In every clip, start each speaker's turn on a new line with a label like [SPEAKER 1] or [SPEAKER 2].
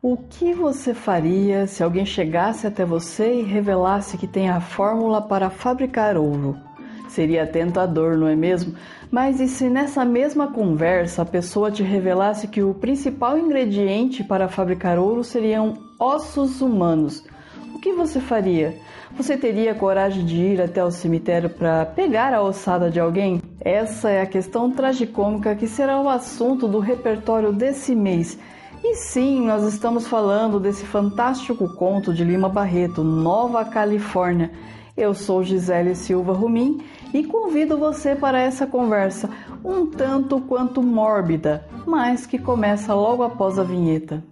[SPEAKER 1] O que você faria se alguém chegasse até você e revelasse que tem a fórmula para fabricar ouro? Seria tentador, não é mesmo? Mas e se nessa mesma conversa a pessoa te revelasse que o principal ingrediente para fabricar ouro seriam ossos humanos? O que você faria? Você teria coragem de ir até o cemitério para pegar a ossada de alguém? Essa é a questão tragicômica que será o assunto do repertório desse mês. E sim, nós estamos falando desse fantástico conto de Lima Barreto, Nova Califórnia. Eu sou Gisele Silva Rumim e convido você para essa conversa, um tanto quanto mórbida, mas que começa logo após a vinheta.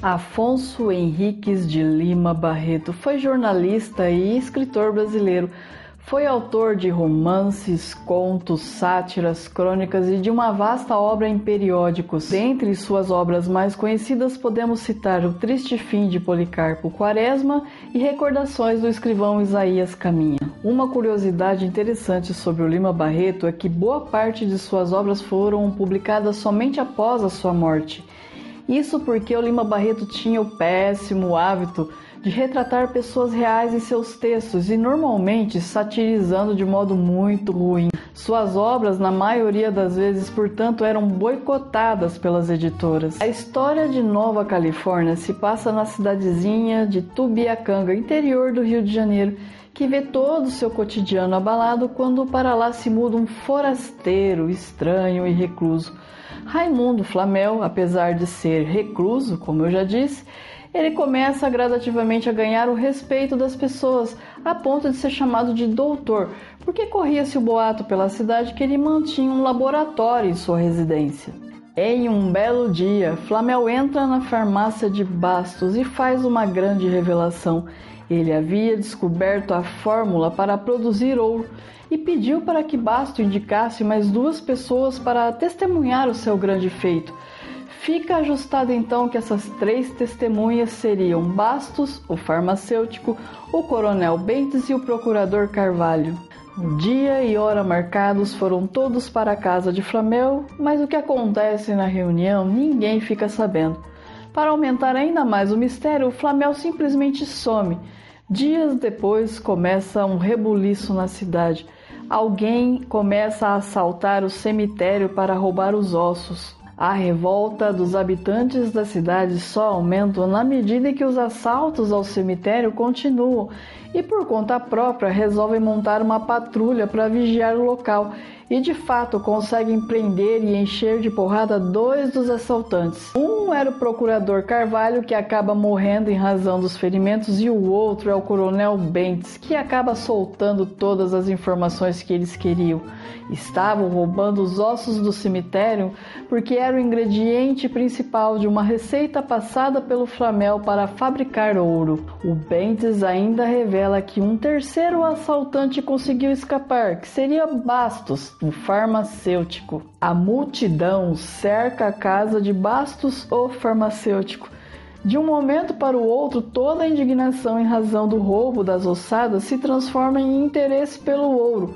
[SPEAKER 1] Afonso Henriques de Lima Barreto foi jornalista e escritor brasileiro foi autor de romances, contos, sátiras, crônicas e de uma vasta obra em periódicos. Dentre suas obras mais conhecidas podemos citar O Triste Fim de Policarpo Quaresma e Recordações do escrivão Isaías Caminha. Uma curiosidade interessante sobre o Lima Barreto é que boa parte de suas obras foram publicadas somente após a sua morte. Isso porque o Lima Barreto tinha o péssimo hábito de retratar pessoas reais em seus textos e normalmente satirizando de modo muito ruim. Suas obras, na maioria das vezes, portanto, eram boicotadas pelas editoras. A história de Nova Califórnia se passa na cidadezinha de Tubiacanga, interior do Rio de Janeiro, que vê todo o seu cotidiano abalado quando para lá se muda um forasteiro, estranho e recluso. Raimundo Flamel, apesar de ser recluso, como eu já disse, ele começa gradativamente a ganhar o respeito das pessoas, a ponto de ser chamado de doutor, porque corria-se o boato pela cidade que ele mantinha um laboratório em sua residência. Em um belo dia, Flamel entra na farmácia de Bastos e faz uma grande revelação. Ele havia descoberto a fórmula para produzir ouro e pediu para que Basto indicasse mais duas pessoas para testemunhar o seu grande feito. Fica ajustado então que essas três testemunhas seriam Bastos, o farmacêutico, o coronel Bentes e o procurador Carvalho. Dia e hora marcados foram todos para a casa de Flamel, mas o que acontece na reunião ninguém fica sabendo. Para aumentar ainda mais o mistério, o Flamel simplesmente some. Dias depois começa um rebuliço na cidade. Alguém começa a assaltar o cemitério para roubar os ossos. A revolta dos habitantes da cidade só aumenta na medida que os assaltos ao cemitério continuam e, por conta própria, resolvem montar uma patrulha para vigiar o local e de fato conseguem prender e encher de porrada dois dos assaltantes. Um era o procurador Carvalho, que acaba morrendo em razão dos ferimentos, e o outro é o coronel Bentes, que acaba soltando todas as informações que eles queriam. Estavam roubando os ossos do cemitério porque era o ingrediente principal de uma receita passada pelo Flamel para fabricar ouro. O Bentes ainda revela que um terceiro assaltante conseguiu escapar, que seria Bastos, um farmacêutico. A multidão cerca a casa de Bastos, o farmacêutico. De um momento para o outro, toda a indignação em razão do roubo das ossadas se transforma em interesse pelo ouro.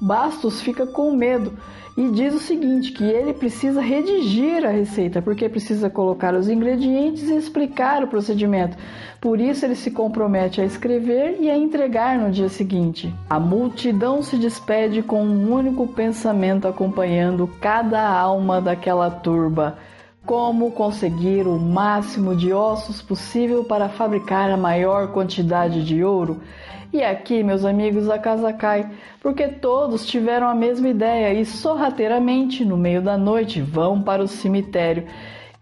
[SPEAKER 1] Bastos fica com medo e diz o seguinte: que ele precisa redigir a receita, porque precisa colocar os ingredientes e explicar o procedimento. Por isso ele se compromete a escrever e a entregar no dia seguinte. A multidão se despede com um único pensamento acompanhando cada alma daquela turba. Como conseguir o máximo de ossos possível para fabricar a maior quantidade de ouro? E aqui, meus amigos, a casa cai, porque todos tiveram a mesma ideia e sorrateiramente, no meio da noite, vão para o cemitério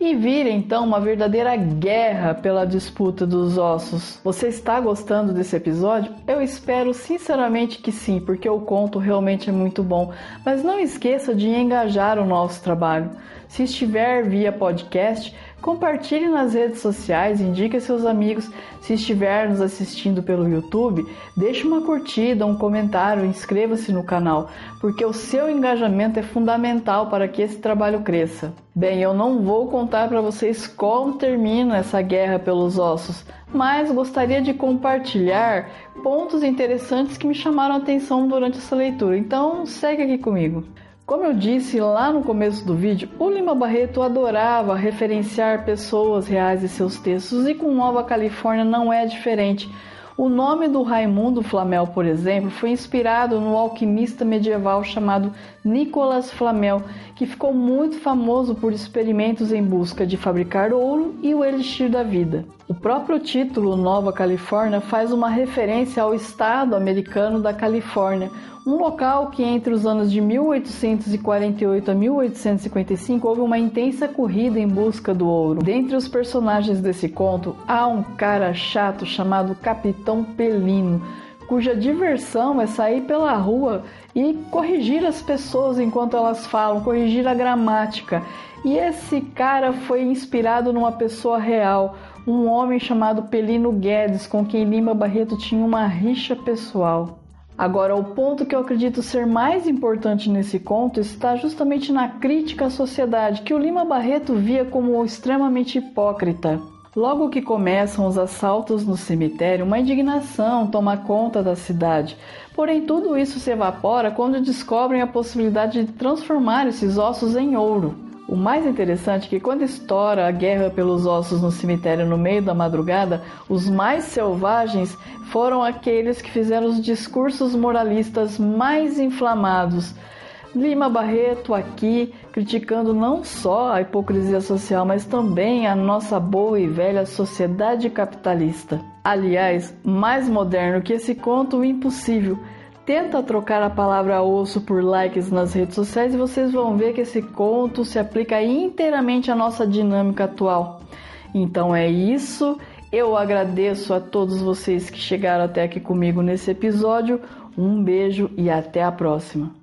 [SPEAKER 1] e vira então uma verdadeira guerra pela disputa dos ossos. Você está gostando desse episódio? Eu espero sinceramente que sim, porque o conto realmente é muito bom. Mas não esqueça de engajar o nosso trabalho. Se estiver via podcast, Compartilhe nas redes sociais, indique seus amigos. Se estiver nos assistindo pelo YouTube, deixe uma curtida, um comentário, inscreva-se no canal, porque o seu engajamento é fundamental para que esse trabalho cresça. Bem, eu não vou contar para vocês como termina essa guerra pelos ossos, mas gostaria de compartilhar pontos interessantes que me chamaram a atenção durante essa leitura. Então, segue aqui comigo. Como eu disse lá no começo do vídeo, o Lima Barreto adorava referenciar pessoas reais em seus textos e com Nova Califórnia não é diferente. O nome do Raimundo Flamel, por exemplo, foi inspirado no alquimista medieval chamado Nicolas Flamel, que ficou muito famoso por experimentos em busca de fabricar ouro e o elixir da vida. O próprio título Nova Califórnia faz uma referência ao estado americano da Califórnia, um local que entre os anos de 1848 a 1855 houve uma intensa corrida em busca do ouro. Dentre os personagens desse conto, há um cara chato chamado Capitão Pelino, cuja diversão é sair pela rua e corrigir as pessoas enquanto elas falam, corrigir a gramática. E esse cara foi inspirado numa pessoa real, um homem chamado Pelino Guedes, com quem Lima Barreto tinha uma rixa pessoal. Agora, o ponto que eu acredito ser mais importante nesse conto está justamente na crítica à sociedade, que o Lima Barreto via como extremamente hipócrita. Logo que começam os assaltos no cemitério, uma indignação toma conta da cidade. Porém, tudo isso se evapora quando descobrem a possibilidade de transformar esses ossos em ouro. O mais interessante é que quando estoura a guerra pelos ossos no cemitério no meio da madrugada, os mais selvagens foram aqueles que fizeram os discursos moralistas mais inflamados. Lima Barreto aqui criticando não só a hipocrisia social, mas também a nossa boa e velha sociedade capitalista. Aliás, mais moderno que esse conto, o impossível Tenta trocar a palavra osso por likes nas redes sociais e vocês vão ver que esse conto se aplica inteiramente à nossa dinâmica atual. Então é isso. Eu agradeço a todos vocês que chegaram até aqui comigo nesse episódio. Um beijo e até a próxima.